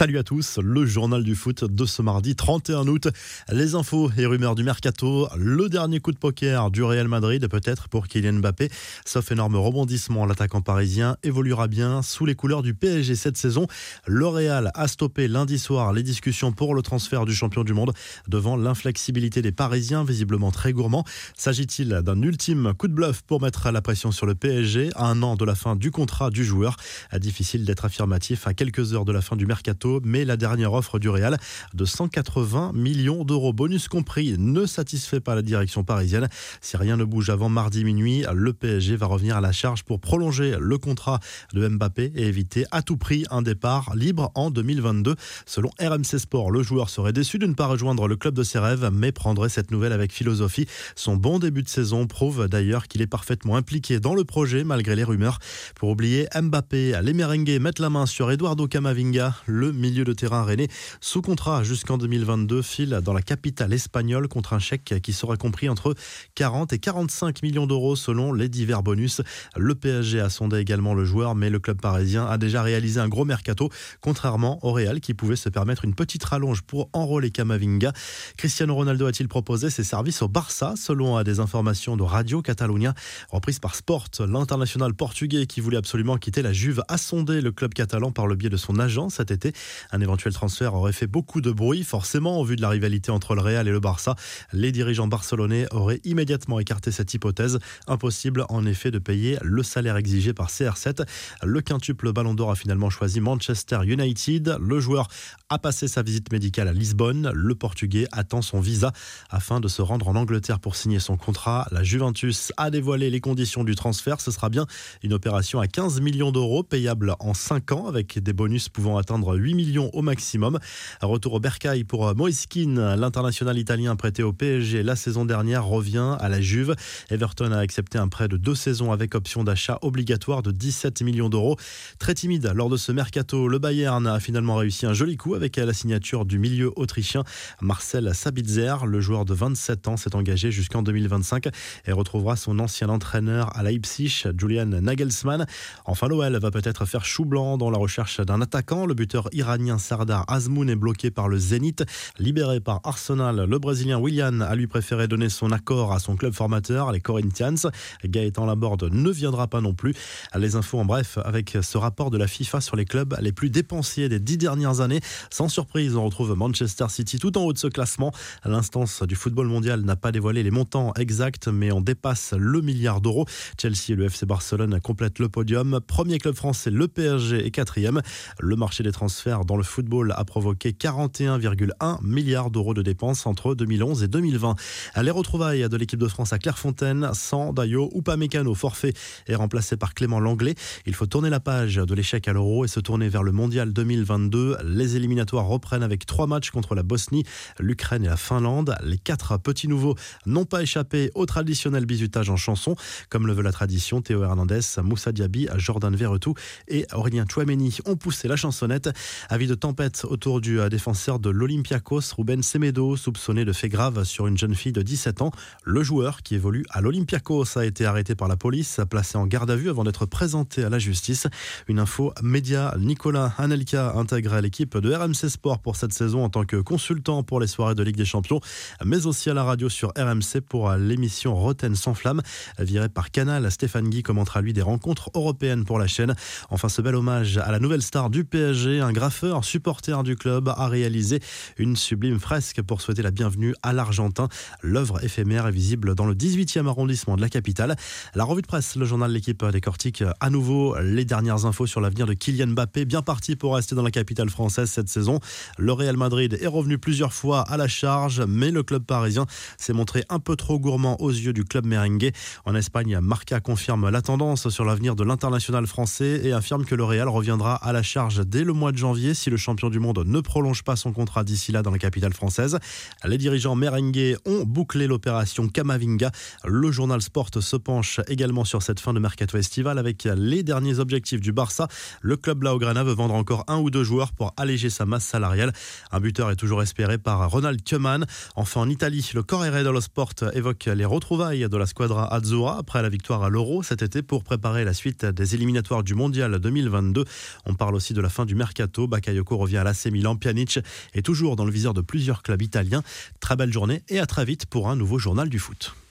Salut à tous, le journal du foot de ce mardi 31 août. Les infos et rumeurs du mercato, le dernier coup de poker du Real Madrid peut-être pour Kylian Mbappé. Sauf énorme rebondissement, l'attaquant parisien évoluera bien sous les couleurs du PSG cette saison. Le Real a stoppé lundi soir les discussions pour le transfert du champion du monde devant l'inflexibilité des Parisiens, visiblement très gourmands. S'agit-il d'un ultime coup de bluff pour mettre la pression sur le PSG à un an de la fin du contrat du joueur? Difficile d'être affirmatif à quelques heures de la fin du mercato mais la dernière offre du Real de 180 millions d'euros, bonus compris, ne satisfait pas la direction parisienne. Si rien ne bouge avant mardi minuit, le PSG va revenir à la charge pour prolonger le contrat de Mbappé et éviter à tout prix un départ libre en 2022. Selon RMC Sport, le joueur serait déçu de ne pas rejoindre le club de ses rêves, mais prendrait cette nouvelle avec philosophie. Son bon début de saison prouve d'ailleurs qu'il est parfaitement impliqué dans le projet malgré les rumeurs. Pour oublier Mbappé, les merengues mettent la main sur Eduardo Camavinga, le milieu de terrain rennais, sous contrat jusqu'en 2022, file dans la capitale espagnole contre un chèque qui sera compris entre 40 et 45 millions d'euros selon les divers bonus. Le PSG a sondé également le joueur, mais le club parisien a déjà réalisé un gros mercato, contrairement au Real qui pouvait se permettre une petite rallonge pour enrôler Camavinga. Cristiano Ronaldo a-t-il proposé ses services au Barça, selon des informations de Radio Catalunya, reprise par Sport, l'international portugais qui voulait absolument quitter la Juve a sondé le club catalan par le biais de son agent cet été. Un éventuel transfert aurait fait beaucoup de bruit, forcément, au vu de la rivalité entre le Real et le Barça. Les dirigeants barcelonais auraient immédiatement écarté cette hypothèse. Impossible, en effet, de payer le salaire exigé par CR7. Le quintuple Ballon d'Or a finalement choisi Manchester United. Le joueur a passé sa visite médicale à Lisbonne. Le Portugais attend son visa afin de se rendre en Angleterre pour signer son contrat. La Juventus a dévoilé les conditions du transfert. Ce sera bien une opération à 15 millions d'euros payable en 5 ans avec des bonus pouvant atteindre 8 millions au maximum. Retour au Bercail pour Moïse l'international italien prêté au PSG la saison dernière revient à la Juve. Everton a accepté un prêt de deux saisons avec option d'achat obligatoire de 17 millions d'euros. Très timide lors de ce mercato, le Bayern a finalement réussi un joli coup avec la signature du milieu autrichien Marcel Sabitzer. Le joueur de 27 ans s'est engagé jusqu'en 2025 et retrouvera son ancien entraîneur à Leipzig, Julian Nagelsmann. Enfin, l'OL va peut-être faire chou blanc dans la recherche d'un attaquant. Le buteur iranien Sardar Azmoun est bloqué par le Zénith. Libéré par Arsenal, le Brésilien Willian a lui préféré donner son accord à son club formateur, les Corinthians. Gaëtan Laborde ne viendra pas non plus. Les infos en bref avec ce rapport de la FIFA sur les clubs les plus dépensiers des dix dernières années. Sans surprise, on retrouve Manchester City tout en haut de ce classement. L'instance du football mondial n'a pas dévoilé les montants exacts, mais on dépasse le milliard d'euros. Chelsea et le FC Barcelone complètent le podium. Premier club français, le PSG est quatrième. Le marché des transferts dans le football a provoqué 41,1 milliards d'euros de dépenses entre 2011 et 2020. Les retrouvailles de l'équipe de France à Clairefontaine, sans Dayo ou Mécano forfait est remplacé par Clément Langlais. Il faut tourner la page de l'échec à l'Euro et se tourner vers le Mondial 2022. Les éliminatoires reprennent avec trois matchs contre la Bosnie, l'Ukraine et la Finlande. Les quatre petits nouveaux n'ont pas échappé au traditionnel bizutage en chanson, comme le veut la tradition. Théo Hernandez, Moussa Diaby, Jordan Verretou et Aurélien Chouameni ont poussé la chansonnette. Avis de tempête autour du euh, défenseur de l'Olympiakos, Ruben Semedo, soupçonné de faits graves sur une jeune fille de 17 ans. Le joueur, qui évolue à l'Olympiakos, a été arrêté par la police, placé en garde à vue avant d'être présenté à la justice. Une info média, Nicolas Anelka intègre l'équipe de RMC Sport pour cette saison en tant que consultant pour les soirées de Ligue des Champions, mais aussi à la radio sur RMC pour l'émission Roten sans flamme. Viré par Canal, Stéphane Guy commentera lui des rencontres européennes pour la chaîne. Enfin, ce bel hommage à la nouvelle star du PSG, un graffeur, supporter du club, a réalisé une sublime fresque pour souhaiter la bienvenue à l'Argentin. L'œuvre éphémère est visible dans le 18e arrondissement de la capitale. La revue de presse, le journal L'équipe décortique à nouveau les dernières infos sur l'avenir de Kylian Mbappé, bien parti pour rester dans la capitale française cette saison. Le Real Madrid est revenu plusieurs fois à la charge, mais le club parisien s'est montré un peu trop gourmand aux yeux du club merengue. En Espagne, Marca confirme la tendance sur l'avenir de l'international français et affirme que le Real reviendra à la charge dès le mois de janvier si le champion du monde ne prolonge pas son contrat d'ici là dans la capitale française. Les dirigeants merengues ont bouclé l'opération Kamavinga. Le journal Sport se penche également sur cette fin de mercato estival avec les derniers objectifs du Barça. Le club Blaugrana veut vendre encore un ou deux joueurs pour alléger sa masse salariale. Un buteur est toujours espéré par Ronald Koeman. Enfin en Italie, le Corriere dello Sport évoque les retrouvailles de la squadra Azzurra après la victoire à l'Euro cet été pour préparer la suite des éliminatoires du Mondial 2022. On parle aussi de la fin du mercato Bakayoko revient à l'AC Milan. Pjanic est toujours dans le viseur de plusieurs clubs italiens. Très belle journée et à très vite pour un nouveau journal du foot.